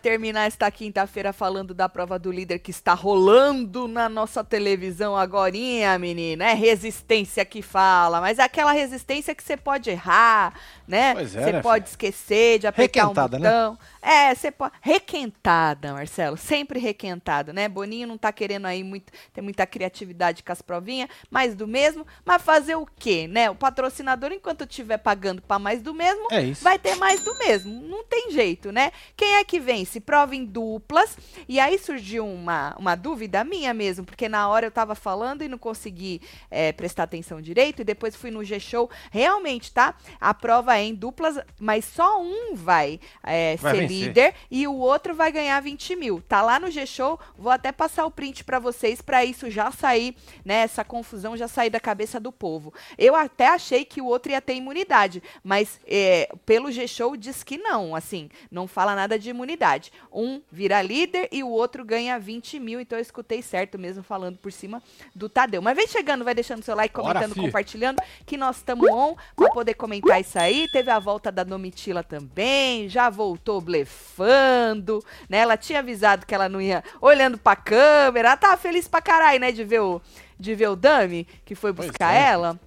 Terminar esta quinta-feira falando da prova do líder que está rolando na nossa televisão agorinha, menina. É resistência que fala, mas é aquela resistência que você pode errar, né? Você é, né, pode filha? esquecer de apertar um né? botão. Né? É, você pode. Requentada, Marcelo. Sempre requentada, né? Boninho não tá querendo aí muito, ter muita criatividade com as provinhas, mais do mesmo. Mas fazer o quê, né? O patrocinador, enquanto estiver pagando para mais do mesmo, é vai ter mais do mesmo. Não tem jeito, né? Quem é que vence? Prova em duplas. E aí surgiu uma, uma dúvida minha mesmo, porque na hora eu tava falando e não consegui é, prestar atenção direito. E depois fui no G-Show. Realmente, tá? A prova é em duplas, mas só um vai, é, vai líder e o outro vai ganhar 20 mil. Tá lá no G-Show, vou até passar o print para vocês, para isso já sair, né, essa confusão já sair da cabeça do povo. Eu até achei que o outro ia ter imunidade, mas é, pelo G-Show diz que não, assim, não fala nada de imunidade. Um vira líder e o outro ganha 20 mil, então eu escutei certo mesmo falando por cima do Tadeu. Mas vem chegando, vai deixando seu like, comentando, Bora, compartilhando, que nós estamos on para poder comentar isso aí. Teve a volta da Domitila também, já voltou blefando, né? Ela tinha avisado que ela não ia olhando pra câmera. Ela tava feliz pra caralho, né? De ver o, de ver o Dami, que foi buscar é. ela.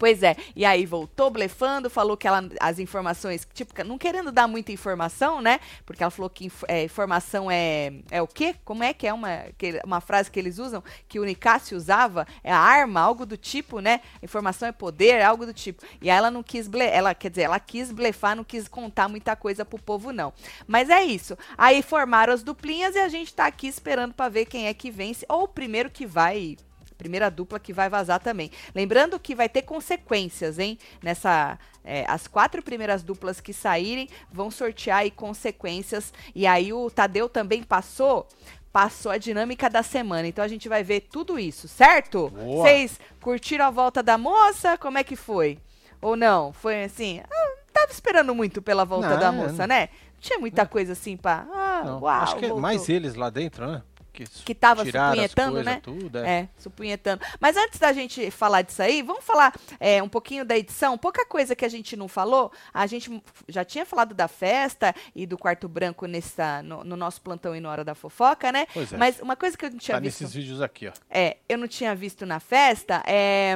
Pois é. E aí voltou blefando, falou que ela, as informações, tipo, não querendo dar muita informação, né? Porque ela falou que é, informação é, é o quê? Como é que é uma, que, uma frase que eles usam? Que o Nicásio usava? É arma, algo do tipo, né? Informação é poder, algo do tipo. E aí ela não quis, ble, ela, quer dizer, ela quis blefar, não quis contar muita coisa pro povo, não. Mas é isso. Aí formaram as duplinhas e a gente tá aqui esperando para ver quem é que vence, ou o primeiro que vai primeira dupla que vai vazar também. Lembrando que vai ter consequências, hein? Nessa. É, as quatro primeiras duplas que saírem vão sortear aí consequências. E aí o Tadeu também passou passou a dinâmica da semana. Então a gente vai ver tudo isso, certo? Vocês curtiram a volta da moça? Como é que foi? Ou não? Foi assim? Ah, tava esperando muito pela volta não, da moça, né? Tinha muita coisa assim pra. Ah, não, uau, acho que é mais eles lá dentro, né? Que, que tava supunhetando, né? Tudo, é. é, supunhetando. Mas antes da gente falar disso aí, vamos falar é, um pouquinho da edição. Pouca coisa que a gente não falou. A gente já tinha falado da festa e do quarto branco nessa, no, no nosso plantão e na hora da fofoca, né? Pois é. Mas uma coisa que eu não tinha tá visto. nesses vídeos aqui, ó. É, eu não tinha visto na festa. É,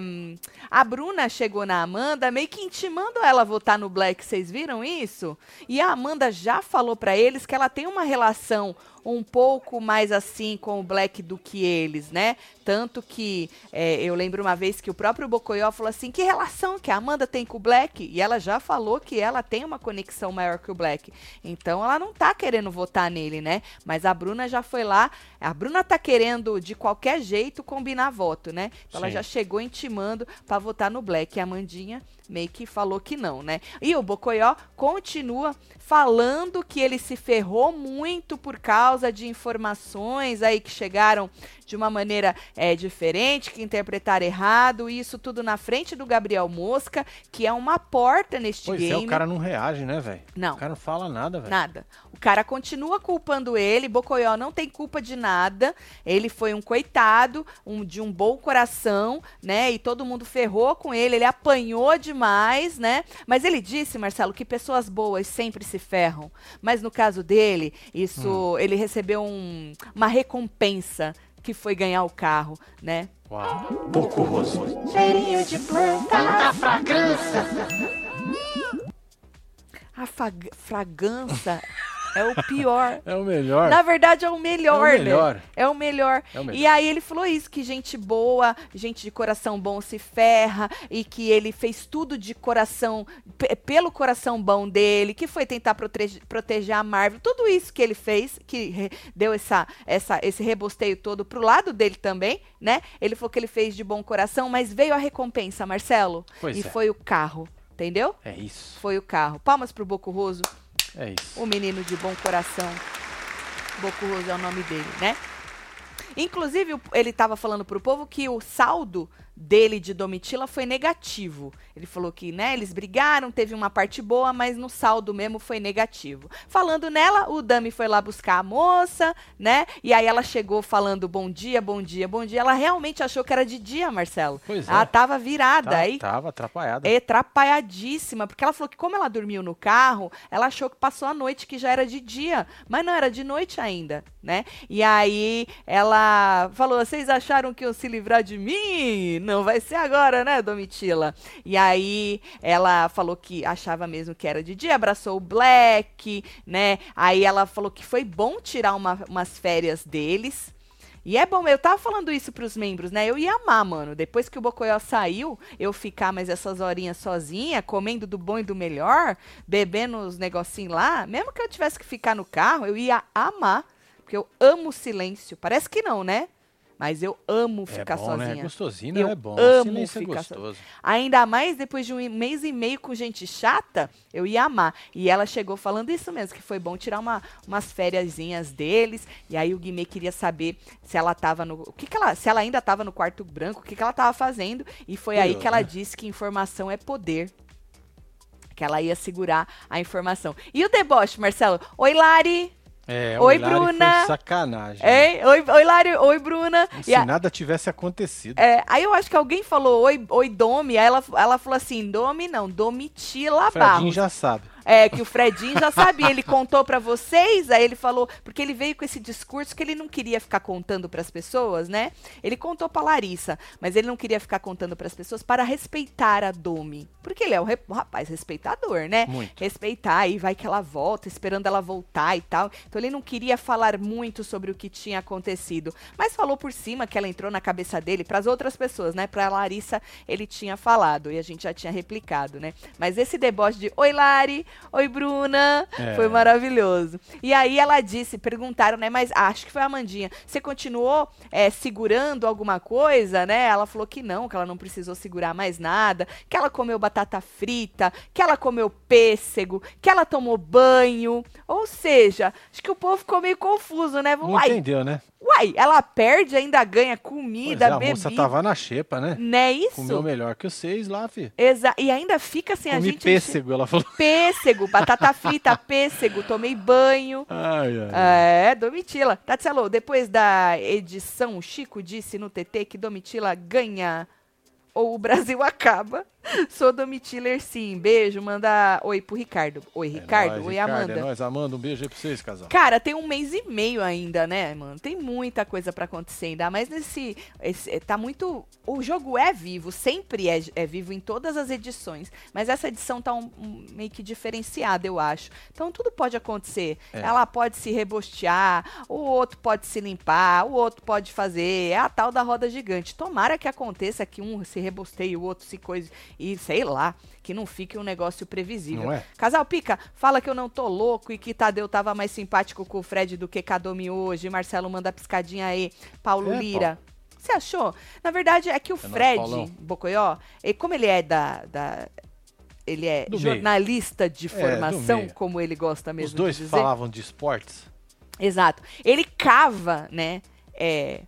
a Bruna chegou na Amanda, meio que intimando ela a votar no Black. Vocês viram isso? E a Amanda já falou para eles que ela tem uma relação um pouco mais assim com o Black do que eles, né? Tanto que é, eu lembro uma vez que o próprio Bocoyó falou assim: que relação que a Amanda tem com o Black? E ela já falou que ela tem uma conexão maior que o Black. Então ela não tá querendo votar nele, né? Mas a Bruna já foi lá. A Bruna tá querendo, de qualquer jeito, combinar voto, né? Então ela já chegou intimando para votar no Black. E a Mandinha meio que falou que não, né? E o Bocoió continua falando que ele se ferrou muito por causa de informações aí que chegaram de uma maneira é, diferente, que interpretaram errado, isso tudo na frente do Gabriel Mosca, que é uma porta neste pois game. É, o cara não reage, né, velho? Não. O cara não fala nada, velho. Nada. O cara continua culpando ele, Bocoió não tem culpa de nada, ele foi um coitado, um, de um bom coração, né, e todo mundo ferrou com ele, ele apanhou demais, né, mas ele disse, Marcelo, que pessoas boas sempre se ferram, mas no caso dele, isso, hum. ele recebeu um, uma recompensa que foi ganhar o carro, né? Uau. Pouco roso. Cheirinho de planta. A fragrância. A fragrância é o pior. É o melhor. Na verdade, é o melhor, é o melhor. né? É o melhor. É o melhor. E aí ele falou isso, que gente boa, gente de coração bom se ferra, e que ele fez tudo de coração, pelo coração bom dele, que foi tentar proteger, proteger a Marvel. Tudo isso que ele fez, que deu essa, essa, esse rebosteio todo pro lado dele também, né? Ele falou que ele fez de bom coração, mas veio a recompensa, Marcelo. Pois e é. foi o carro. Entendeu? É isso. Foi o carro. Palmas pro Boco Roso. É isso. O menino de bom coração. Bocurroso é o nome dele, né? Inclusive, ele estava falando para o povo que o saldo dele de Domitila foi negativo. Ele falou que, né, eles brigaram, teve uma parte boa, mas no saldo mesmo foi negativo. Falando nela, o Dami foi lá buscar a moça, né? E aí ela chegou falando bom dia, bom dia, bom dia. Ela realmente achou que era de dia, Marcelo. Pois é. Ela tava virada Tá- aí. Tava atrapalhada. É, atrapalhadíssima, porque ela falou que como ela dormiu no carro, ela achou que passou a noite que já era de dia, mas não era de noite ainda, né? E aí ela falou: "Vocês acharam que iam se livrar de mim? Não vai ser agora, né, Domitila?" E aí ela falou que achava mesmo que era de dia, abraçou o Black, né? Aí ela falou que foi bom tirar uma- umas férias deles. E é bom, eu tava falando isso pros membros, né? Eu ia amar, mano. Depois que o Bocoyó saiu, eu ficar mais essas horinhas sozinha, comendo do bom e do melhor, bebendo os negocinhos lá, mesmo que eu tivesse que ficar no carro, eu ia amar. Porque eu amo o silêncio. Parece que não, né? Mas eu amo É ficar bom, né? sozinha. Gostosinho, Eu é bom. amo Silêncio é ficar so- gostoso. Ainda mais depois de um mês e meio com gente chata, eu ia amar. E ela chegou falando isso mesmo, que foi bom tirar uma, umas fériasinhas deles. E aí o Guimê queria saber se ela tava no. O que, que ela. Se ela ainda tava no quarto branco, o que, que ela tava fazendo. E foi aí que ela né? disse que informação é poder. Que ela ia segurar a informação. E o deboche, Marcelo? Oi, Lari! É, Oi, Bruna. Sacanagem. Hein? Oi, oi, Lari! Oi, Bruna! Como E se a- nada tivesse acontecido. É, aí eu acho que alguém falou oi, oi Domi, aí ela, ela falou assim, Domi não, Domitila Fredinho Barros. já sabe. É, que o Fredinho já sabia, ele contou pra vocês, aí ele falou, porque ele veio com esse discurso que ele não queria ficar contando pras pessoas, né? Ele contou pra Larissa, mas ele não queria ficar contando pras pessoas para respeitar a Domi. Porque ele é um, rapaz respeitador, né? Muito. respeitar, aí vai que ela volta, esperando ela voltar e tal. Então ele não queria falar muito sobre o que tinha acontecido, mas falou por cima que ela entrou na cabeça dele para as outras pessoas, né? Para Larissa ele tinha falado e a gente já tinha replicado, né? Mas esse deboche de Oi Lari, Oi Bruna, É. foi maravilhoso. E aí ela disse, perguntaram, né? Mas acho que foi a Amandinha. Você continuou é, segurando alguma coisa, né? Ela falou que não, que ela não precisou segurar mais nada, que ela comeu batata frita, que ela comeu pêssego, que ela tomou banho. Ou seja, acho que o povo ficou meio confuso, né? Não Uai, entendeu, né? Uai, ela perde, ainda ganha Pois comida, é, a bebida. moça tava na xepa, né? Não é isso? Comeu melhor que vocês lá, fi. Exa e ainda fica assim, a Comi gente... pêssego, ela falou. Pêssego, batata frita, pêssego, tomei banho. Ai, ai. É, Domitila. Tatselo, depois da edição, o Chico disse no TT que Domitila ganha ou o Brasil acaba. Sou Domitiller, sim. Beijo, manda oi pro Ricardo. Oi, É Ricardo. nóis, oi, Ricardo, Amanda. É nóis, Amanda. Um beijo aí pra vocês, casal. Cara, tem um mês e meio ainda, né, mano? Tem muita coisa pra acontecer ainda, mas nesse, esse- tá muito, o jogo é vivo, sempre é, é vivo em todas as edições, mas essa edição tá um, um- meio que diferenciada, eu acho. Então tudo pode acontecer. É. Ela pode se rebostear, o outro pode se limpar, o outro pode fazer, é a tal da roda gigante. Tomara que aconteça que um se rebosteie, o outro se coisa e sei lá, que não fique um negócio previsível. Não é? Casal Pica, fala que eu não tô louco e que Tadeu tava mais simpático com o Fred do que Kadomi hoje. Marcelo manda piscadinha aí. Paulo É, Lira. Você achou? Na verdade, é que o nóis, Fred. Bocoió, e como ele é da. da- ele é Do meio. jornalista de É, do formação, meio. como ele gosta mesmo Os dois de falavam de esportes. Exato. Ele cava, né? é, é,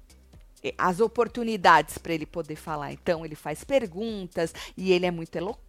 as oportunidades para ele poder falar. Então, ele faz perguntas e ele é muito eloquente.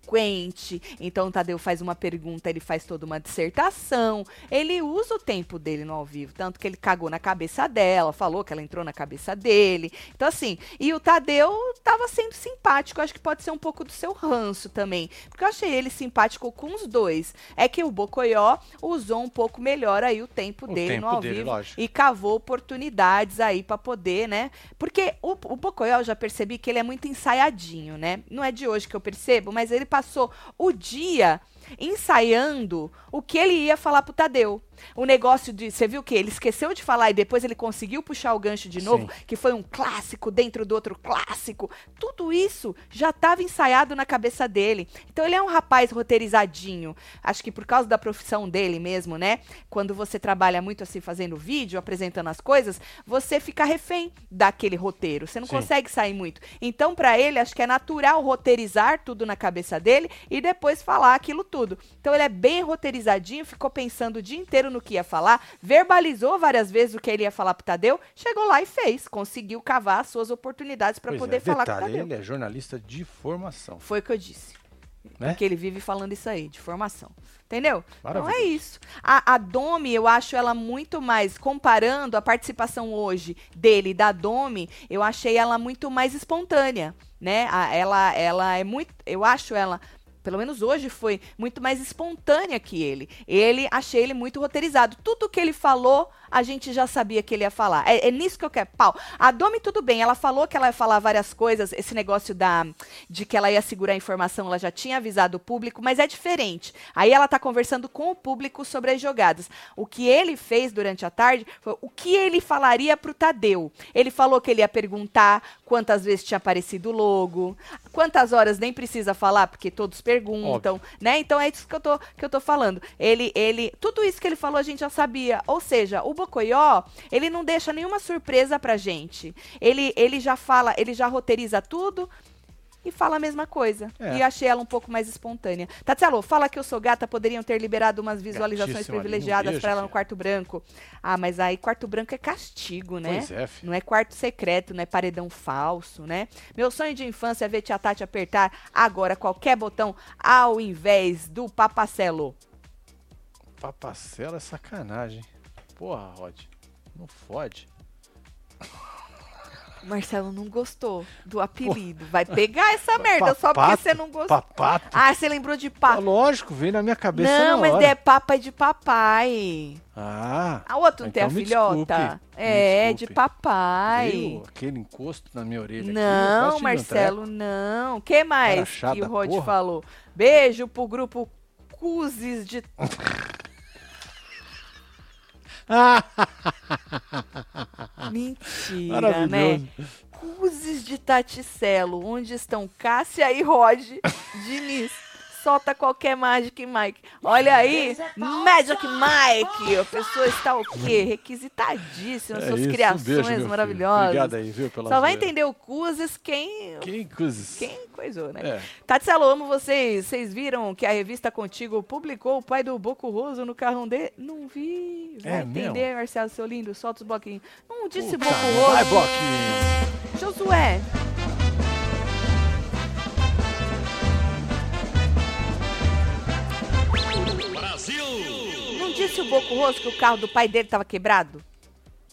Então, o Tadeu faz uma pergunta, ele faz toda uma dissertação. Ele usa o tempo dele no ao vivo. Tanto que ele cagou na cabeça dela, falou que ela entrou na cabeça dele. Então, assim, e o Tadeu tava sendo simpático. Acho que pode ser um pouco do seu ranço também. Porque eu achei ele simpático com os dois. É que o Bocoió usou um pouco melhor aí o tempo O dele tempo no ao dele, vivo lógico. e cavou oportunidades aí pra poder, né? Porque o, o Bocoyó eu já percebi que ele é muito ensaiadinho, né? Não é de hoje que eu percebo, mas ele passou o dia ensaiando o que ele ia falar pro Tadeu. O negócio de, você viu que ele esqueceu de falar e depois ele conseguiu puxar o gancho de novo, Sim. que foi um clássico dentro do outro clássico. Tudo isso já estava ensaiado na cabeça dele. Então ele é um rapaz roteirizadinho. Acho que por causa da profissão dele mesmo, né? Quando você trabalha muito assim fazendo vídeo, apresentando as coisas, você fica refém daquele roteiro. Você não Sim. consegue sair muito. Então para ele acho que é natural roteirizar tudo na cabeça dele e depois falar aquilo tudo. Então ele é bem roteirizadinho, ficou pensando o dia inteiro no que ia falar, verbalizou várias vezes o que ele ia falar pro Tadeu, chegou lá e fez, conseguiu cavar as suas oportunidades para poder é, falar detalhe, com o Tadeu. ele é jornalista de formação. Foi o que eu disse. Né? Porque ele vive falando isso aí, de formação. Entendeu? Então é isso. A, a Domi, eu acho ela muito mais, comparando a participação hoje dele da Domi, eu achei ela muito mais espontânea, né? A- ela, ela é muito, eu acho ela, pelo menos hoje foi, muito mais espontânea que ele. Ele, achei ele muito roteirizado. Tudo que ele falou, a gente já sabia que ele ia falar. É, é nisso que eu quero. Pau. A Domi, tudo bem, ela falou que ela ia falar várias coisas, esse negócio da de que ela ia segurar a informação, ela já tinha avisado o público, mas é diferente. Aí ela tá conversando com o público sobre as jogadas. O que ele fez durante a tarde foi o que ele falaria pro Tadeu. Ele falou que ele ia perguntar quantas vezes tinha aparecido o logo, quantas horas nem precisa falar, porque todos perguntam, né? Então é isso que eu tô, que eu tô falando. Ele, ele, tudo isso que ele falou a gente já sabia. Ou seja, o Bocoió, ele não deixa nenhuma surpresa pra gente. Ele, ele já fala, ele já roteiriza tudo e fala a mesma coisa. É. E achei ela um pouco mais espontânea. Tatselo, fala que eu sou gata, poderiam ter liberado umas visualizações privilegiadas pra ela no quarto branco. Ah, mas aí quarto branco é castigo, né? Pois é, filho. Não é quarto secreto, não é paredão falso, né? Meu sonho de infância é ver Tia Tati apertar agora qualquer botão ao invés do papacelo. Papacela é sacanagem. Porra, Rod. Não fode. Marcelo não gostou do apelido. Vai pegar essa merda só porque Papato, você não gostou. Papato. Ah, você lembrou de Ah, papo. lógico, veio na minha cabeça Não, mas hora. é papa é de papai. Ah. A outra não tem a então filhota? desculpe, me é, de papai. Veio aquele encosto na minha orelha aqui, Não, um Marcelo, não. que mais que o Rod porra. falou? Beijo pro grupo Cuzes de. Mentira, né? Cuzes de Taticelo, onde estão Cássia e Rod Diniz. Solta qualquer Magic Mike. Olha aí, Magic Mike. A pessoa está o quê? Requisitadíssima. É suas isso, um criações beijo, meu filho. maravilhosas. Obrigado aí, viu, pela Só vai entender o Cuzes quem. Quem coisas? Quem coisou, né? É. Tatselo, amo vocês. Vocês viram que a revista Contigo publicou o pai do Boco Roso no carrão dele? Não vi. Vai É entender, mesmo? Marcelo, seu lindo. Solta os bloquinhos. Não disse Boco Vai, Roso. Bloquinho. Josué. Disse o Boco Roso que o carro do pai dele tava quebrado?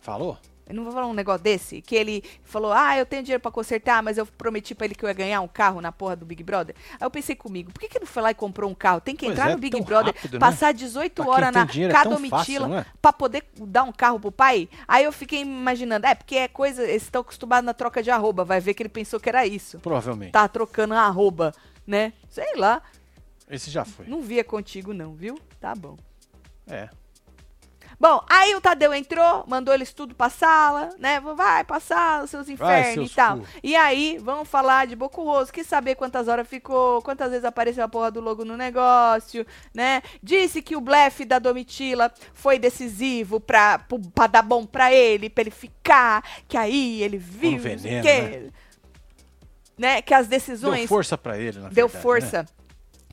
Falou? Eu não vou falar um negócio desse? Que ele falou, ah, eu tenho dinheiro pra consertar, mas eu prometi pra ele que eu ia ganhar um carro na porra do Big Brother. Aí eu pensei comigo, por que, que não foi lá e comprou um carro? Tem que Pois entrar é, no Big Brother, rápido, né? passar 18 Pra quem horas na dinheiro é fácil, não é? pra poder dar um carro pro pai. Aí eu fiquei imaginando, é, porque é coisa, eles estão acostumados na troca de arroba, vai ver que ele pensou que era isso. Provavelmente. Tá trocando arroba, né? Sei lá, Esse já foi. não via contigo não, viu? Tá bom. É. Bom, aí o Tadeu entrou, mandou eles tudo pra sala, né? Vai pra sala, seus infernos seus e tal. cu. E aí, vamos falar de Boco Roso, quis saber quantas horas ficou, quantas vezes apareceu a porra do logo no negócio, né? Disse que o blefe da Domitila foi decisivo pra, pra dar bom pra ele, pra ele ficar, que aí ele viu, o veneno, quê. né? Que as Deu decisões força pra ele, na deu verdade, né?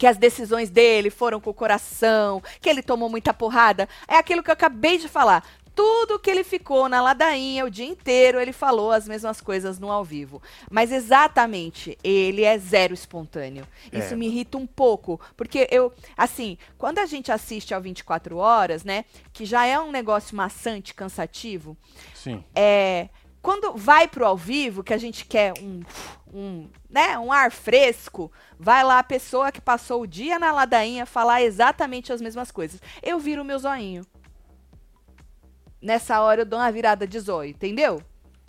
Que as decisões dele foram com o coração, que ele tomou muita porrada. É aquilo que eu acabei de falar. Tudo que ele ficou na ladainha o dia inteiro, ele falou as mesmas coisas no ao vivo. Mas exatamente, ele é zero espontâneo. É. Isso me irrita um pouco, porque eu, assim, quando a gente assiste ao 24 horas, né, que já é um negócio maçante, cansativo, Sim. é, quando vai pro ao vivo, que a gente quer um, um, né, um ar fresco, vai lá a pessoa que passou o dia na ladainha falar exatamente as mesmas coisas. Eu viro meu zoinho. Nessa hora eu dou uma virada de zóio, entendeu?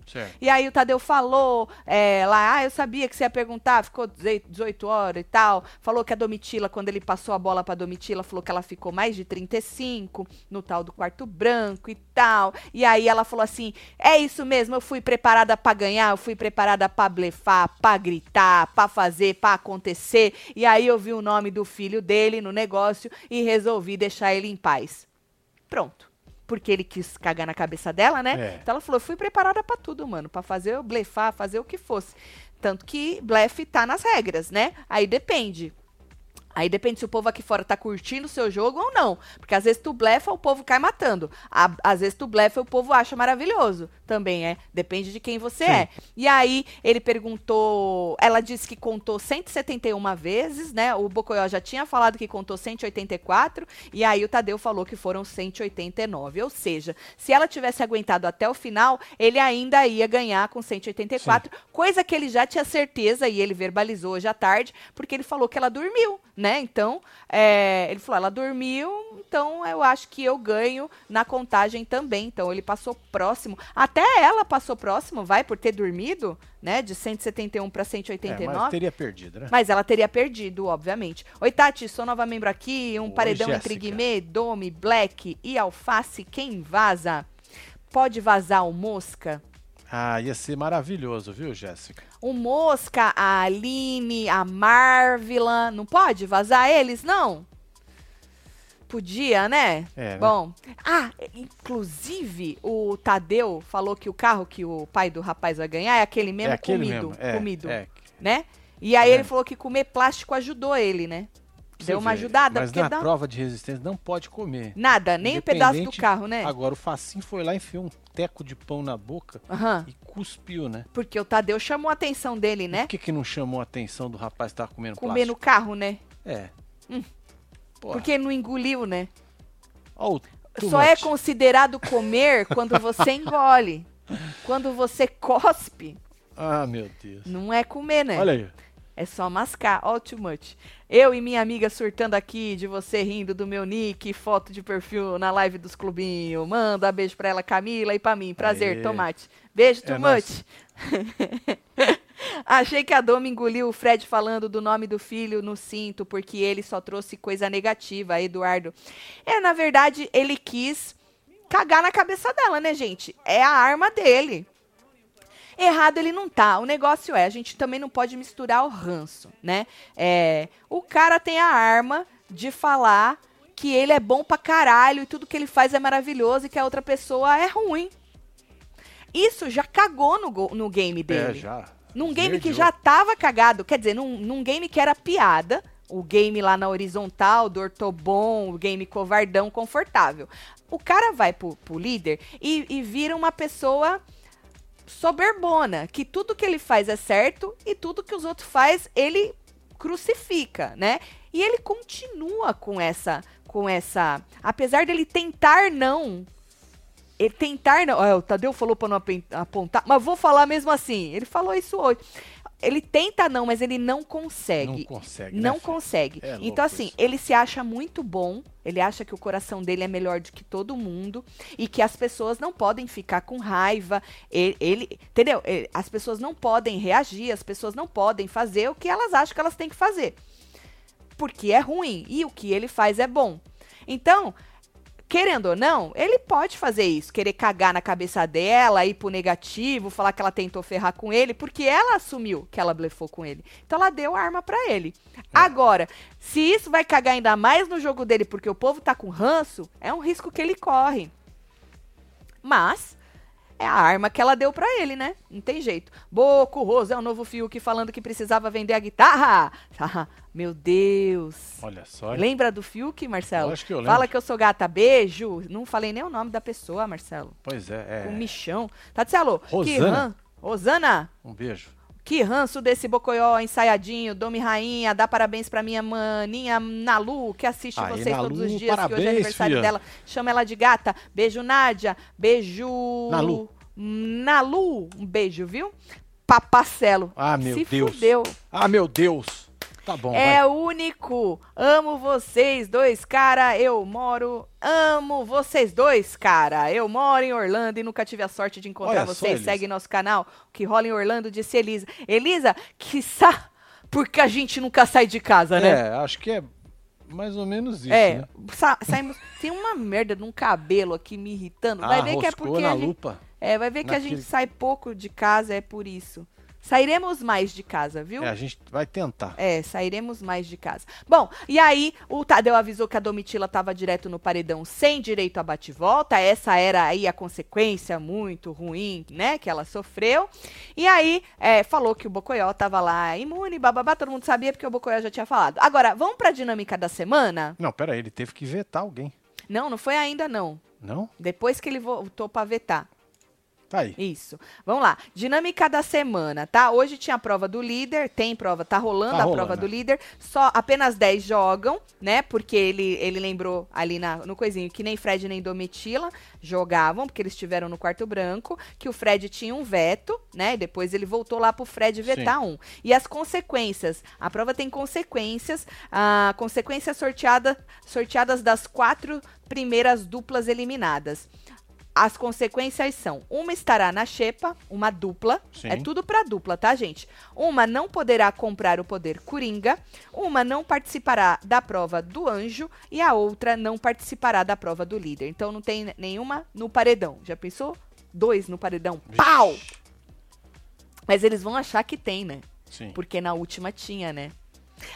Certo. E aí o Tadeu falou é, lá, ah, eu sabia que você ia perguntar, ficou 18 horas e tal. Falou que a Domitila, quando ele passou a bola pra Domitila, falou que ela ficou mais de 35 no tal do quarto branco e tal. E aí ela falou assim: é isso mesmo, eu fui preparada pra ganhar, eu fui preparada pra blefar, pra gritar, pra fazer, pra acontecer. E aí eu vi o nome do filho dele no negócio e resolvi deixar ele em paz. Pronto. Porque ele quis cagar na cabeça dela, né? É. Então ela falou: fui preparada pra tudo, mano. Pra fazer, blefar, fazer o que fosse. Tanto que blefe tá nas regras, né? Aí depende. Aí depende se o povo aqui fora tá curtindo o seu jogo ou não. Porque às vezes tu blefa, o povo cai matando. Às vezes tu blefa, o povo acha maravilhoso. Também é. Depende de quem você Sim. é. E aí ele perguntou. Ela disse que contou 171 vezes, né? O Bocoyó já tinha falado que contou 184. E aí o Tadeu falou que foram 189. Ou seja, se ela tivesse aguentado até o final, ele ainda ia ganhar com 184. Coisa que ele já tinha certeza e ele verbalizou hoje à tarde, porque ele falou que ela dormiu, né? Então, é, ele falou, ela dormiu, então eu acho que eu ganho na contagem também. Então, ele passou próximo. Até ela passou próximo, vai, por ter dormido, né? De 171 para É, 189. mas teria perdido, né? Mas ela teria perdido, obviamente. Oi, Tati, sou nova membro aqui. Um Oi, paredão entre Jéssica. Guimê, Domi, Black e Alface. Quem vaza? Pode vazar o Mosca? Ah, ia ser maravilhoso, viu, Jéssica? O Mosca, a Aline, a Marvila. Não pode vazar eles, não? Podia, né? É, né? Bom. Ah, inclusive, o Tadeu falou que o carro que o pai do rapaz vai ganhar é aquele mesmo é aquele comido. mesmo. É, comido, é. né? E aí Tá ele falou que comer plástico ajudou ele, né? Deu uma ajudada, Mas na dá- prova de resistência não pode comer. Nada, nem um pedaço do carro, né? Agora o Facinho foi lá, enfiou um teco de pão na boca Aham. e cuspiu, né? Porque o Tadeu chamou a atenção dele, né? Por que, que não chamou a atenção do rapaz que tava comendo plástico? carro, né? É. Porra. Porque não engoliu, né? Só é considerado comer quando você engole. Quando você cospe, Ah, meu Deus. não é comer, né? Olha aí. É só mascar, all too much. Eu e minha amiga surtando aqui de você rindo do meu nick, foto de perfil na live dos clubinhos. Manda beijo pra ela, Camila, e pra mim. Prazer, Aê. tomate. Beijo, too É much. Achei que a Doma engoliu o Fred falando do nome do filho no cinto, porque ele só trouxe coisa negativa, Eduardo. É, na verdade, ele quis cagar na cabeça dela, né, gente? É a arma dele. Errado ele não tá. O negócio é, a gente também não pode misturar o ranço, né? É, o cara tem a arma de falar que ele é bom pra caralho e tudo que ele faz é maravilhoso e que a outra pessoa é ruim. Isso já cagou no, no game É, dele. já. Num game que já tava cagado, quer dizer, num, num game que era piada, o game lá na horizontal, do ortobon, o game covardão, confortável. O cara vai pro, pro líder e, e vira uma pessoa soberbona, que tudo que ele faz é certo e tudo que os outros faz ele crucifica, né? E ele continua com essa, com essa, apesar dele tentar não ele tentar não. O Tadeu falou pra não apontar, mas vou falar mesmo assim. Ele falou isso hoje. Ele tenta não, mas ele não consegue. Não consegue. Não né, consegue. É então, assim, isso. ele se acha muito bom, ele acha que o coração dele é melhor do que todo mundo e que as pessoas não podem ficar com raiva. Ele, ele- entendeu? Ele- as pessoas não podem reagir, as pessoas não podem fazer o que elas acham que elas têm que fazer. Porque é ruim e o que ele faz é bom. Então, querendo ou não, ele pode fazer isso, querer cagar na cabeça dela, ir pro negativo, falar que ela tentou ferrar com ele, porque ela assumiu que ela blefou com ele. Então ela deu a arma pra ele. Agora, se isso vai cagar ainda mais no jogo dele porque o povo tá com ranço, é um risco que ele corre. Mas é a arma que ela deu pra ele, né? Não tem jeito. Boco Rosa é o novo Fiuk falando que precisava vender a guitarra. Ah, Meu Deus. Olha só. Lembra do Fiuk, Marcelo? Lógico que eu Fala lembro. que eu sou gata. Beijo. Não falei nem o nome da pessoa, Marcelo. Pois é, O é. Michão. Tatielo, que Rosana. ran... Rosana, Um beijo. Que ranço desse bocoió ensaiadinho, Domi Rainha, dá parabéns pra minha maninha Nalu, que assiste Aí, vocês Nalu, todos os dias, que hoje é parabéns, aniversário dela. Chama ela de gata. Beijo, Nádia. Beijo... Nalu. Nalu. Um beijo, viu? Papacelo. Ah, meu Se Deus. fudeu. Ah, meu Deus. Tá bom, É vai. único. Amo vocês dois, cara. Eu moro. Amo vocês dois, cara. Eu moro em Orlando e nunca tive a sorte de encontrar Olha vocês. Segue nosso canal. O que rola em Orlando, disse Elisa. Elisa, quiçá porque a gente nunca sai de casa, né? É, acho que é mais ou menos isso, É, né? sa- saímos. Tem uma merda num cabelo aqui me irritando. Vai ah, ver que é porque na a gente, lupa. é, vai ver que a gente sai pouco de casa, é por isso. Sairemos mais de casa, viu? É, a gente vai tentar. É, sairemos mais de casa. Bom, e aí o Tadeu avisou que a Domitila estava direto no paredão sem direito a bate-volta. Essa era aí a consequência muito ruim, né, que ela sofreu. E aí é, falou que o Bocoió estava lá imune, bababá, todo mundo sabia porque o Bocoió já tinha falado. Agora, vamos para a dinâmica da semana? Não, pera aí, ele teve que vetar alguém. Não, não foi ainda não. Não? Depois que ele voltou para vetar. Tá aí. Isso. Vamos lá. Dinâmica da semana, tá? Hoje tinha a prova do líder, tem prova, tá rolando Tá a rolando, prova do líder. Só apenas 10 jogam, né? Porque ele, ele lembrou ali na, no coisinho que nem Fred nem Domitila jogavam, porque eles estiveram no quarto branco, que o Fred tinha um veto, né? E depois ele voltou lá pro Fred vetar um. E as consequências. A prova tem consequências. Ah, consequências sorteada, sorteadas das quatro primeiras duplas eliminadas. As consequências são: uma estará na xepa, uma dupla, Sim. é tudo pra dupla, tá, gente? Uma não poderá comprar o poder coringa, uma não participará da prova do anjo e a outra não participará da prova do líder. Então não tem nenhuma no paredão. Já pensou? Dois no paredão. Pau! Mas eles vão achar que tem, né? Sim. Porque na última tinha, né?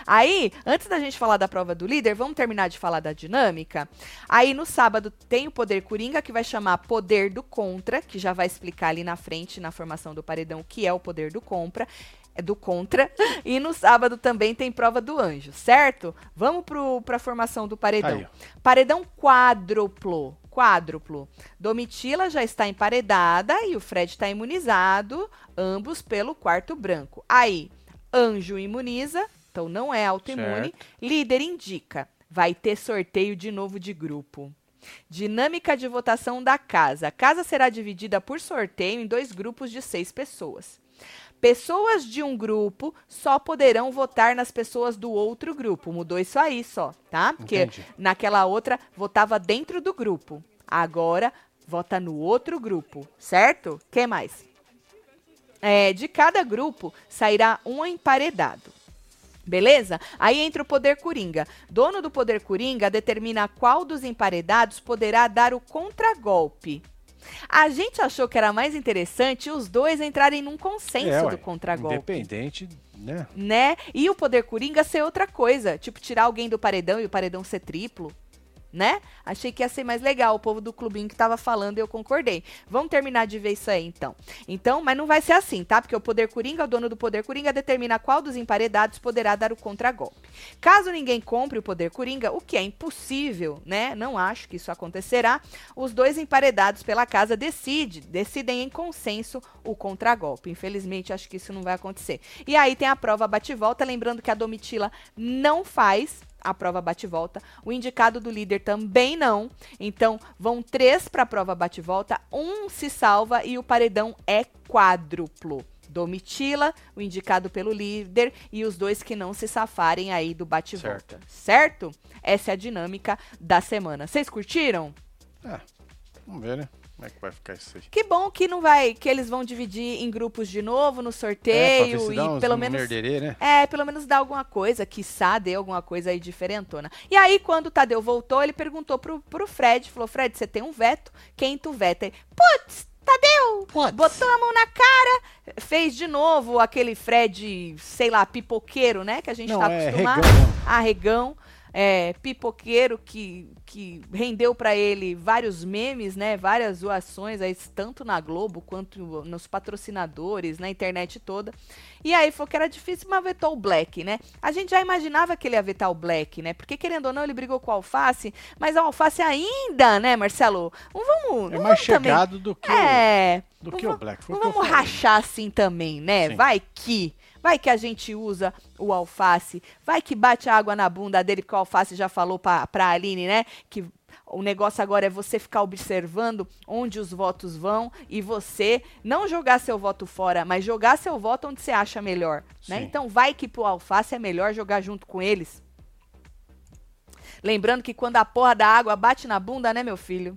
Aí, antes da gente falar da prova do líder, vamos terminar de falar da dinâmica. Aí no sábado tem o poder coringa que vai chamar poder do contra, que já vai explicar ali na frente na formação do paredão o que é o poder do compra, é do contra. E no sábado também tem prova do anjo, certo? Vamos para a formação do paredão. Aí, Paredão quádruplo. Quádruplo. Domitila já está emparedada e o Fred está imunizado, ambos pelo quarto branco. Aí, Anjo imuniza, então não é autoimune. Líder indica, vai ter sorteio de novo de grupo. Dinâmica de votação da casa. A casa será dividida por sorteio em dois grupos de seis pessoas. Pessoas de um grupo só poderão votar nas pessoas do outro grupo. Mudou isso aí só, tá? Porque Entendi. naquela outra votava dentro do grupo. Agora vota no outro grupo, certo? Quem mais? É, de cada grupo sairá um emparedado. Beleza? Aí entra o poder coringa. Dono do poder coringa determina qual dos emparedados poderá dar o contragolpe. A gente achou que era mais interessante os dois entrarem num consenso É, ué, do contragolpe Independente, né? né? E o poder coringa ser outra coisa, tipo tirar alguém do paredão e o paredão ser triplo, né? Achei que ia ser mais legal o povo do clubinho que tava falando e eu concordei. Vamos terminar de ver isso aí então. Então, mas não vai ser assim, tá? Porque o poder coringa, o dono do poder coringa determina qual dos emparedados poderá dar o contragolpe. Caso ninguém compre o poder coringa, o que é impossível, né? Não acho que isso acontecerá. Os dois emparedados pela casa decide, decidem em consenso o contragolpe. Infelizmente, acho que isso não vai acontecer. E aí tem a prova bate-volta, lembrando que a Domitila não faz a prova bate-volta. O indicado do líder também não. Então, vão três para a prova bate-volta, um se salva e o paredão é quádruplo. Domitila, o indicado pelo líder, e os dois que não se safarem aí do bate-volta. Certo. Essa é a dinâmica da semana. Vocês curtiram? É, vamos ver, né? Como é que vai ficar isso aí? Que bom que não vai, que eles vão dividir em grupos de novo no É, sorteio dá e uns pelo menos merderê, né? é, pelo menos dá alguma coisa, quiçá dê alguma coisa aí diferentona. E aí, quando o Tadeu voltou, ele perguntou pro, pro Fred, falou, Fred, você tem um veto, quem tu veta? Aí, Putz, Tadeu! Botou a mão na cara, fez de novo aquele Fred, sei lá, pipoqueiro, né? Que a gente Não, tá é acostumado. regão mesmo. Arregão, é, pipoqueiro que, que rendeu pra ele vários memes, né? Várias zoações, aí, tanto na Globo quanto nos patrocinadores, na internet toda. E aí falou que era difícil, mas vetou o Black, né? A gente já imaginava que ele ia vetar o Black, né? Porque, querendo ou não, ele brigou com o Alface, mas o Alface ainda, né, Marcelo? Não vamos. É não mais vamos também- chegado do que, É. o, do que o Black. Foi Não vamos rachar assim também, né? Sim. Vai que. Vai que a gente usa o alface. Vai que bate a água na bunda dele, porque o alface já falou pra, pra Aline, né? Que o negócio agora é você ficar observando onde os votos vão e você não jogar seu voto fora, mas jogar seu voto onde você acha melhor. Né? Então vai que pro alface é melhor jogar junto com eles. Lembrando que quando a porra da água bate na bunda, né, meu filho?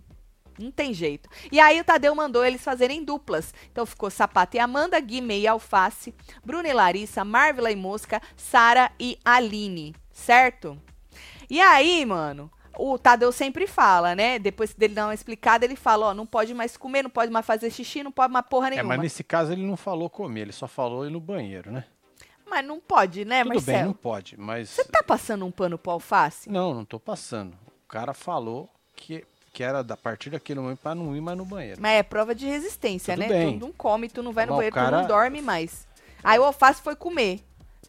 Não tem jeito. E aí o Tadeu mandou eles fazerem duplas. Então ficou Sapato e Amanda, Guimê e Alface, Bruna e Larissa, Marvela e Mosca, Sara e Aline, certo? E aí, mano, o Tadeu sempre fala, né? Depois dele dar uma explicada, ele fala, ó, não pode mais comer, não pode mais fazer xixi, não pode mais porra É, nenhuma. mas nesse caso ele não falou comer, ele só falou ir no banheiro, né? Mas não pode, né, Tudo Marcelo? bem, não pode, mas. Você tá passando um pano pro alface? Não, não tô passando. O cara falou que, que era da partir daquele momento pra não ir mais no banheiro. Mas é prova de resistência, Tudo né? bem. Tu não come, tu não vai no Mas o banheiro, tu cara- não dorme mais. Aí o alface foi comer.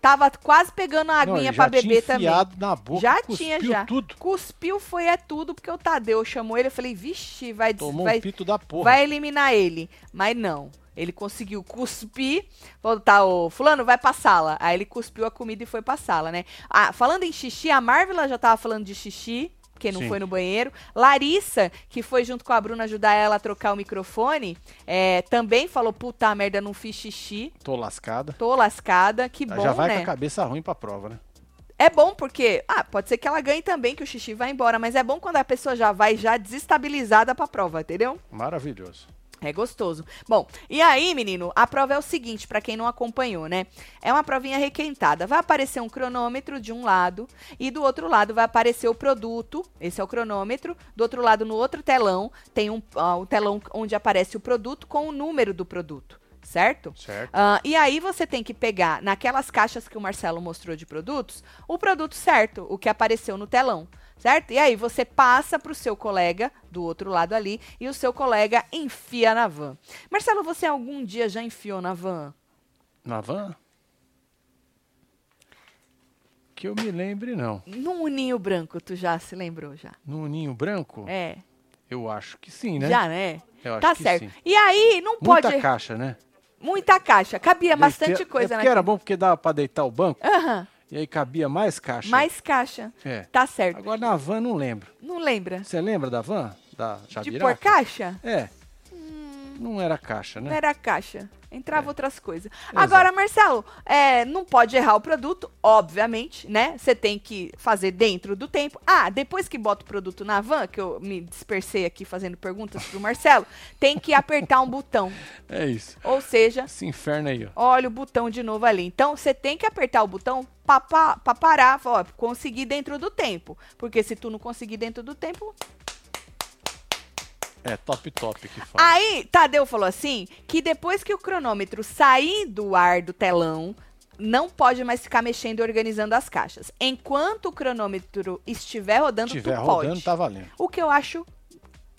Tava quase pegando a aguinha pra beber também. enfiado na boca, Já cuspiu tinha, já. tudo. Cuspiu foi é tudo, porque o Tadeu chamou ele. Eu falei, vixe, vai, des- Tomou vai, um pito da porra. vai eliminar ele. Mas não. Ele conseguiu cuspir, voltar o fulano, vai pra sala. Aí ele cuspiu a comida e foi pra sala, né? Ah, falando em xixi, a Marvela já tava falando de xixi, porque não Sim. foi no banheiro. Larissa, que foi junto com a Bruna ajudar ela a trocar o microfone, é, também falou, puta merda, não fiz xixi. Tô lascada. Tô lascada, que Ela bom, já vai né? com a cabeça ruim pra prova, né? É bom porque, ah, pode ser que ela ganhe também, que o xixi vai embora, mas é bom quando a pessoa já vai já desestabilizada pra prova, entendeu? Maravilhoso. É gostoso. Bom, e aí, menino, a prova é o seguinte, pra quem não acompanhou, né? É uma provinha requentada. Vai aparecer um cronômetro de um lado e do outro lado vai aparecer o produto. Esse é o cronômetro. Do outro lado, no outro telão, tem um, o telão onde aparece o produto com o número do produto, certo? Certo. Ah, e aí você tem que pegar naquelas caixas que o Marcelo mostrou de produtos, o produto certo, o que apareceu no telão, certo? E aí você passa para o seu colega do outro lado ali e o seu colega enfia na van. Marcelo, você algum dia já enfiou na van? Na van? Que eu me lembre, não. Num ninho branco, tu já se lembrou já? No ninho branco? É, Eu acho que sim, né? já, né? Eu acho Tá certo. sim. E aí, não pode... Muita caixa, né? Muita caixa. Cabia bastante Deite- coisa é porque era bom porque dava pra deitar o banco Aham, e aí cabia mais caixa. mais caixa. É. Tá certo. Agora na van não lembro. Não lembra? Você lembra da van? Da De Jabiraca? pôr caixa? É. Não era caixa, Não né? era caixa. Entrava É. outras coisas. Agora, Marcelo, é, não pode errar o produto, obviamente, né? Você tem que fazer dentro do tempo. Ah, depois que bota o produto na van, que eu me dispersei aqui fazendo perguntas pro Marcelo, tem que apertar um botão. É isso. Ou seja, Esse inferno aí, ó. olha o botão de novo ali. Então, você tem que apertar o botão pra, pa- pra parar, ó, conseguir dentro do tempo. Porque se tu não conseguir dentro do tempo, É top top que fala. Aí, Tadeu falou assim, que depois que o cronômetro sair do ar do telão, não pode mais ficar mexendo e organizando as caixas. Enquanto o cronômetro estiver rodando, Se tiver tu rodando, pode. tá valendo. O que eu acho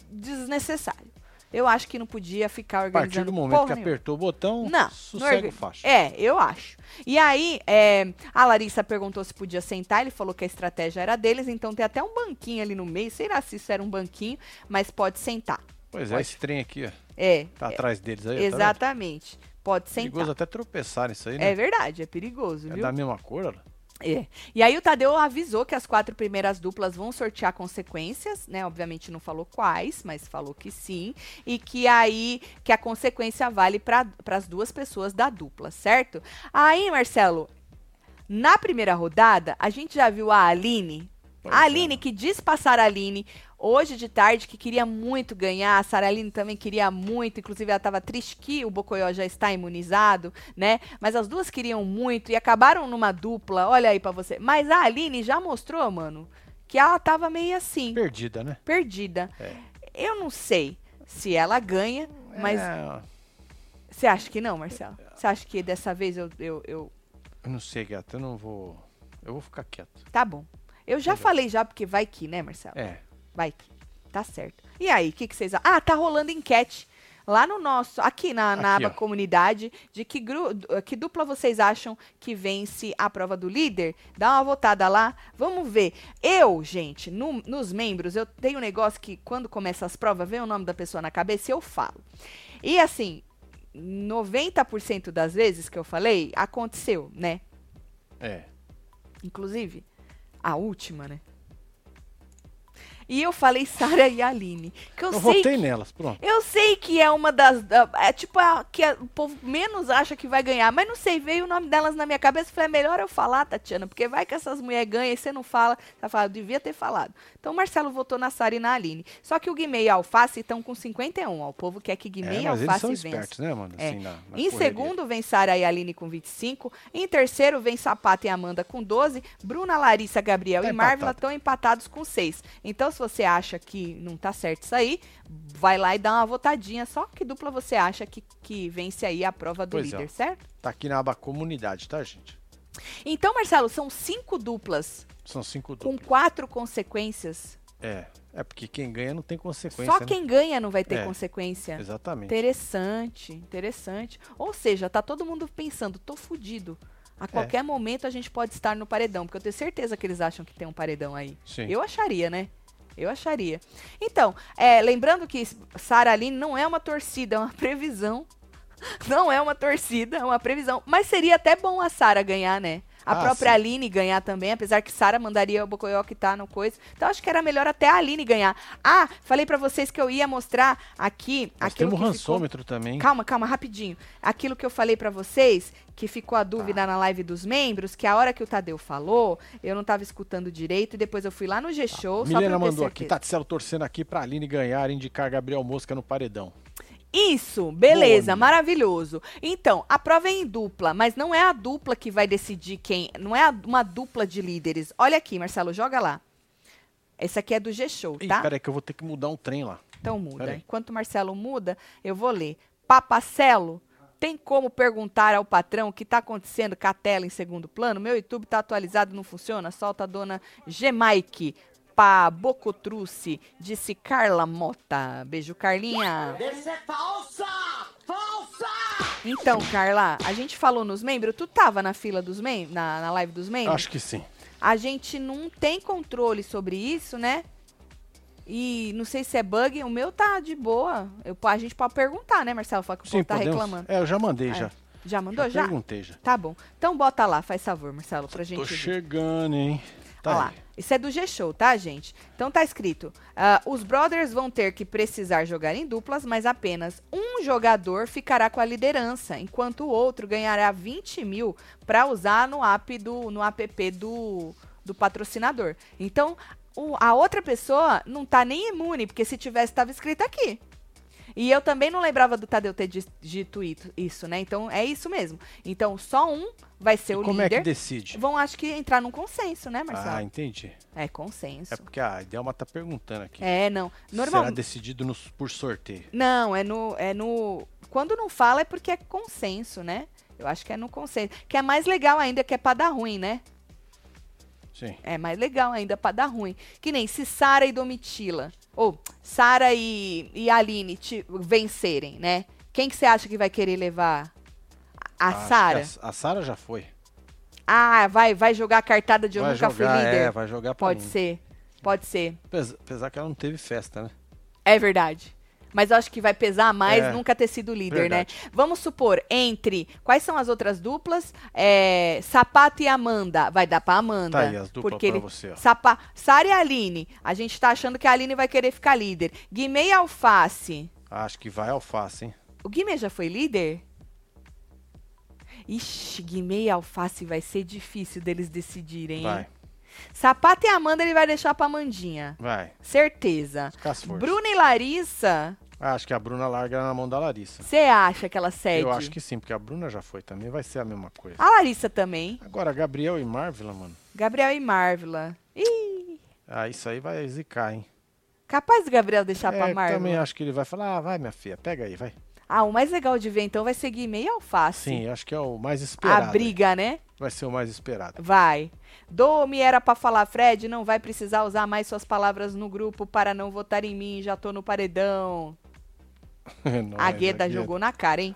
desnecessário. Eu acho que não podia ficar A organizando partir do momento que nenhuma. apertou o botão, Não, sossega faixa. É, eu acho. E aí, é, a Larissa perguntou se podia sentar, ele falou que a estratégia era deles, então tem até um banquinho ali no meio, sei lá se isso era um banquinho, mas pode sentar. Pois é, esse trem aqui, ó. É, Tá atrás deles aí, tá exatamente. Pode sentar. Perigoso até tropeçar nisso aí, né? É verdade, é perigoso, É viu? da mesma cor, ó. É. E aí o Tadeu avisou que as quatro primeiras duplas vão sortear consequências, né? Obviamente não falou quais, mas falou que sim. E que aí que a consequência vale para as duas pessoas da dupla, certo? Aí, Marcelo, na primeira rodada, a gente já viu a Aline. Pois a é. Aline, que diz pra Sara Aline hoje de tarde que queria muito ganhar. A Sara Aline também queria muito. Inclusive, ela estava triste que o Bocoió já está imunizado, né? Mas as duas queriam muito e acabaram numa dupla. Olha aí pra você. Mas a Aline já mostrou, mano, que ela tava meio assim, Perdida, né? perdida. É. Eu não sei se ela ganha, mas É, você acha que não, Marcelo? Você acha que dessa vez eu, eu, eu... eu não sei, gato. Eu não vou. Eu vou ficar quieto. Tá bom. Eu já Entendeu? falei já, porque vai que, né, Marcelo? É. Vai que. Tá certo. E aí, o que, que vocês... Ah, tá rolando enquete lá no nosso... Aqui na, na Aqui, aba ó. comunidade, de que, gru, que dupla vocês acham que vence a prova do líder? Dá uma votada lá. Vamos ver. Eu, gente, no- nos membros, eu tenho um negócio que quando começa as provas, vem o nome da pessoa na cabeça e eu falo. E assim, 90% das vezes que eu falei, aconteceu, né? É. Inclusive, a última, né? E eu falei Sara e Aline. Que eu, Eu sei votei nelas, pronto. Eu sei que é uma das. da- É tipo a que a- o povo menos acha que vai ganhar, mas não sei, veio o nome delas na minha cabeça. Falei, é melhor eu falar, Tatiana, porque vai que essas mulheres ganham e você não fala. Você fala, eu devia ter falado. Então o Marcelo votou na Sara e na Aline. Só que o Guimê e a Alface estão com 51. Ó. O povo quer que Guimê É, e mas eles Alface são vença. espertos, né, mano? É. Assim, na- na Em correria. segundo vem Sara e Aline com 25. Em terceiro vem Sapato e Amanda com 12. Bruna, Larissa, Gabriel Tá e empatado. estão empatados com 6. Então, se você acha que não tá certo isso aí, vai lá e dá uma votadinha. Só que dupla você acha que, que vence aí a prova do Pois é. líder, certo? Tá aqui na aba comunidade, tá, gente? Então, Marcelo, são cinco duplas São cinco com duplas. quatro consequências. É. É porque quem ganha não tem consequência. Só né? quem ganha não vai ter É. consequência. Exatamente. Interessante, interessante. Ou seja, tá todo mundo pensando, tô fudido. A qualquer momento a gente pode estar no paredão, porque eu tenho certeza que eles acham que tem um paredão aí. Sim. Eu acharia, né? Eu acharia. Então, é, lembrando que Sara Aline não é uma torcida, é uma previsão. Não é uma torcida, é uma previsão. Mas seria até bom a Sara ganhar, né? A Ah, própria sim. Aline ganhar também, apesar que Sara mandaria o Bocoyó que tá no coisa. Então acho que era melhor até a Aline ganhar. Ah, falei pra vocês que eu ia mostrar aqui Nós aquilo temos um que ficou... rançômetro também. Calma, calma, rapidinho. Aquilo que eu falei pra vocês, que ficou a Tá. dúvida na live dos membros, que a hora que o Tadeu falou, eu não tava escutando direito, e depois eu fui lá no G-Show, Tá. Milena mandou aqui. Tatselo torcendo aqui pra Aline ganhar e indicar Gabriel Mosca no paredão. Isso, beleza, Nina. maravilhoso. Então, a prova é em dupla, mas não é a dupla que vai decidir quem. Não é a- uma dupla de líderes. Olha aqui, Marcelo, joga lá. Esse aqui é do G-Show, Ih, tá? peraí que eu vou ter que mudar um trem lá. Então muda. Enquanto o Marcelo muda, eu vou ler. Papacelo, tem como perguntar ao patrão o que está acontecendo com a tela em segundo plano? Meu YouTube está atualizado, não funciona? Solta a dona Gemaique. Pa Bocotruce, disse Carla Mota. Beijo, Carlinha. Essa é falsa! Falsa! Então, Carla, a gente falou nos membros, tu tava na fila dos membros, na, na live dos membros? Acho que sim. A gente não tem controle sobre isso, né? E não sei se é bug, o meu tá de boa. Eu, a gente pode perguntar, né, Marcelo? Fala que o Sim, povo tá podemos. reclamando. É, eu já mandei Ah, já. Já mandou? Já? Perguntei já. Tá bom. Então bota lá, faz favor, Marcelo, pra gente Tô ver. chegando, hein? Tá Olha lá. Isso é do G-Show, tá, gente? Então tá escrito: ah, os brothers vão ter que precisar jogar em duplas, mas apenas um jogador ficará com a liderança, enquanto o outro ganhará 20 mil para usar no app do, no app do, do patrocinador. Então, o- a outra pessoa não tá nem imune, porque se tivesse, estava escrito aqui. E eu também não lembrava do Tadeu ter dito it- isso, né? Então é isso mesmo. Então só um vai ser E o como é líder. que decide? Vão, acho que, entrar num consenso, né, Marcelo? Ah, entendi. É consenso. É porque a Delma tá perguntando aqui. É, não. Será Normal. decidido no- por sorteio. Não, é no, é no. Quando não fala é porque é consenso, né? Eu acho que é no consenso. Que é mais legal ainda, que é pra dar ruim, né? Sim. É mais legal ainda pra dar ruim. Que nem se Sara e Domitila, ou Sara e, e Aline te- vencerem, né? Quem que você acha que vai querer levar? A Sara? A, a Sara já foi. Ah, vai, vai jogar a cartada de eu vai nunca jogar, fui líder? É, vai jogar pra Pode mim. ser. Pode ser. Apesar que ela não teve festa, né? É verdade. Mas eu acho que vai pesar mais É, nunca ter sido líder, verdade. né? Vamos supor, entre. Quais são as outras duplas? É, Sapato e Amanda. Vai dar pra Amanda. Tá aí as duplas porque pra ele, você, ó. Sapa, Sara e Aline. A gente tá achando que a Aline vai querer ficar líder. Guimê e Alface. Acho que vai alface, hein? O Guimê já foi líder? Ixi, Guimê e Alface vai ser difícil deles decidirem. hein? Vai, Sapato e Amanda ele vai deixar pra Amandinha. vai. Certeza. Bruna e Larissa. Ah, acho que a Bruna larga na mão da Larissa. Você acha que ela cede? Eu acho que sim, porque a Bruna já foi também, vai ser a mesma coisa. A Larissa também. Agora, Gabriel e Marvila, mano. Gabriel e Marvila. Ih, Ah, isso aí vai zicar, hein? capaz do Gabriel deixar é, pra eu Marvila. também acho que ele vai falar, ah, vai, minha filha, pega aí, vai. Ah, o mais legal de ver então vai ser Guimê e Alface. Sim, acho que é o mais A esperado. aí. briga, né? Vai ser o mais esperado. Vai. Domi era pra falar, Fred, não vai precisar usar mais suas palavras no grupo para não votar em mim, já tô no paredão. Nós, a Gueda jogou na cara, hein?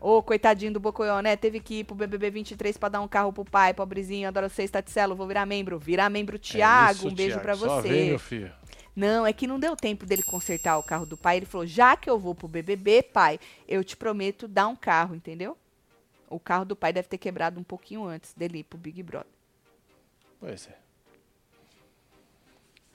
Ô, coitadinho do Bocoió, né? Teve que ir pro BBB 23 pra dar um carro pro pai, pobrezinho. Adoro vocês, Taticelo. Vou virar membro. Virar membro, É Tiago. isso, um beijo Thiago, pra Só você. vem, meu filho. Não, é que não deu tempo dele consertar o carro do pai. Ele falou: já que eu vou pro BBB, pai, eu te prometo dar um carro, entendeu? O carro do pai deve ter quebrado um pouquinho antes dele ir pro Big Brother. Pois é.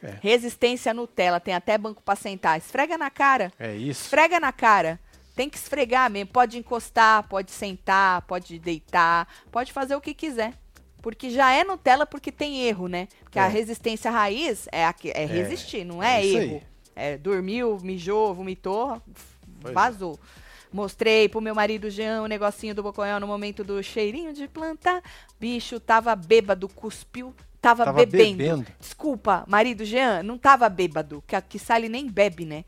É. Resistência Nutella, tem até banco pra sentar. Esfrega na cara. É isso. Esfrega na cara. Tem que esfregar mesmo. Pode encostar, pode sentar, pode deitar, pode fazer o que quiser. Porque já é Nutella porque tem erro, né? Porque É. a resistência raiz é, a que- é resistir, não é, é erro. É, dormiu, mijou, vomitou, Pois é. vazou. Mostrei pro meu marido Jean o negocinho do Bocoyó no momento do cheirinho de planta. Bicho tava bêbado, cuspiu, tava, Tava bebendo. bebendo. Desculpa, marido Jean, não tava bêbado, que aqui Sally nem bebe, né?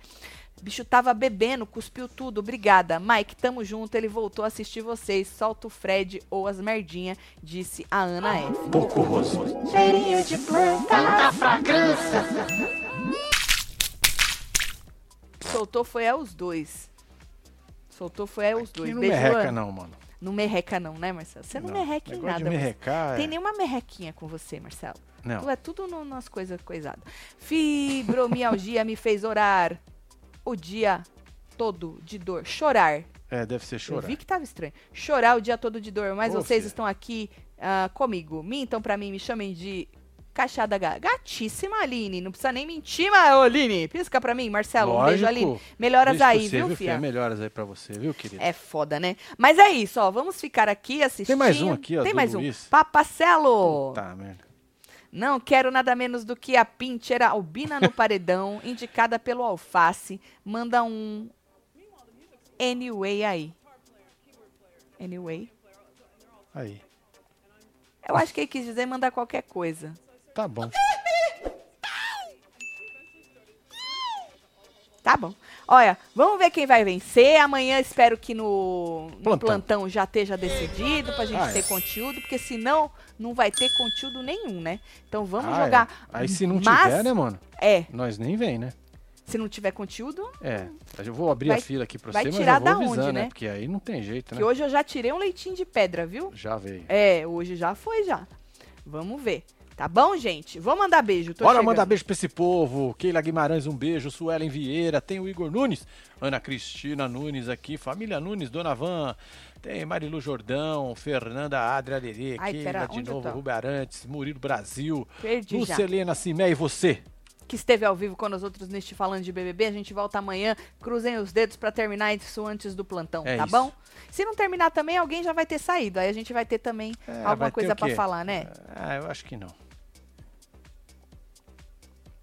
Bicho tava bebendo, cuspiu tudo, obrigada. Mike, tamo junto, ele voltou a assistir vocês. Solta o Fred ou as merdinha, disse a Ana F. Pouco rosto. Cheirinho de planta da fragrância. Soltou foi é os dois. Soltou foi é os dois. Aqui não Beijo, merreca Ana. não, mano. Não merreca não, né, Marcelo? Você não, merreca em nada. merrecar, Tem é... nenhuma merrequinha com você, Marcelo. Não. Tu é tudo no- nas coisas coisadas. Fibromialgia me fez orar o dia todo de dor. Chorar. É, deve ser Eu chorar. vi que tava estranho. Chorar o dia todo de dor, mas Ô, vocês estão aqui ah, comigo. Mintam pra mim, me chamem de Cachada Ga- Gatíssima, Aline. Não precisa nem mentir, mas, ô, Aline, pisca pra mim. Marcelo, um beijo, Lógico. Aline. Melhoras Beijo aí, você, viu, filha? Melhoras aí pra você, viu, querido? É foda, né? Mas é isso, ó. Vamos ficar aqui assistindo. mais um aqui, ó, Tem mais Luiz. um. Papacelo. Tá, merda. Não quero nada menos do que a Pincher Albina no paredão, indicada pelo Alface. Manda um anyway aí. Anyway. Aí. Eu acho que ele quis dizer mandar qualquer coisa. Tá bom. Tá bom. Olha, vamos ver quem vai vencer. Amanhã espero que no, no plantão. Plantão. já esteja decidido pra gente Ah, ter é. conteúdo, porque senão não vai ter conteúdo nenhum, né? Então vamos Ah, é. jogar. Aí se não Mas- tiver, né, mano? É, Nós nem vem, né? se não tiver conteúdo, É. Eu vou abrir Vai- a fila aqui pra vai você, mas tirar eu vou da onde, né? né? Porque aí não tem jeito, né? que hoje eu já tirei um leitinho de pedra, viu? Já veio. É, hoje já foi já. Vamos ver. Tá bom, gente? Vou mandar beijo. Tô Bora chegando. mandar beijo pra esse povo. Keila Guimarães, um beijo. Suelen Vieira, tem o Igor Nunes. Ana Cristina Nunes aqui. Família Nunes, Dona Van. Tem Marilu Jordão, Fernanda Adria Lerê, Keila pera, de novo? Rubem Arantes, Murilo Brasil. Perdi. Lucelena Cimé e você. Que esteve ao vivo com nós outros neste Falando de BBB. A gente volta amanhã. Cruzem os dedos pra terminar isso antes do plantão, É tá isso. bom? Se não terminar também, alguém já vai ter saído. Aí a gente vai ter também É, alguma coisa quê? falar, né? Ah, eu acho que não.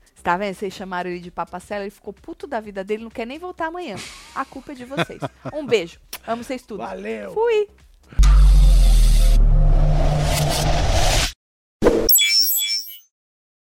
Você tá vendo? Vocês chamaram ele de papacela, ele ficou puto da vida dele, não quer nem voltar amanhã. A culpa é de vocês. Um beijo. Amo vocês tudo. Valeu! Fui!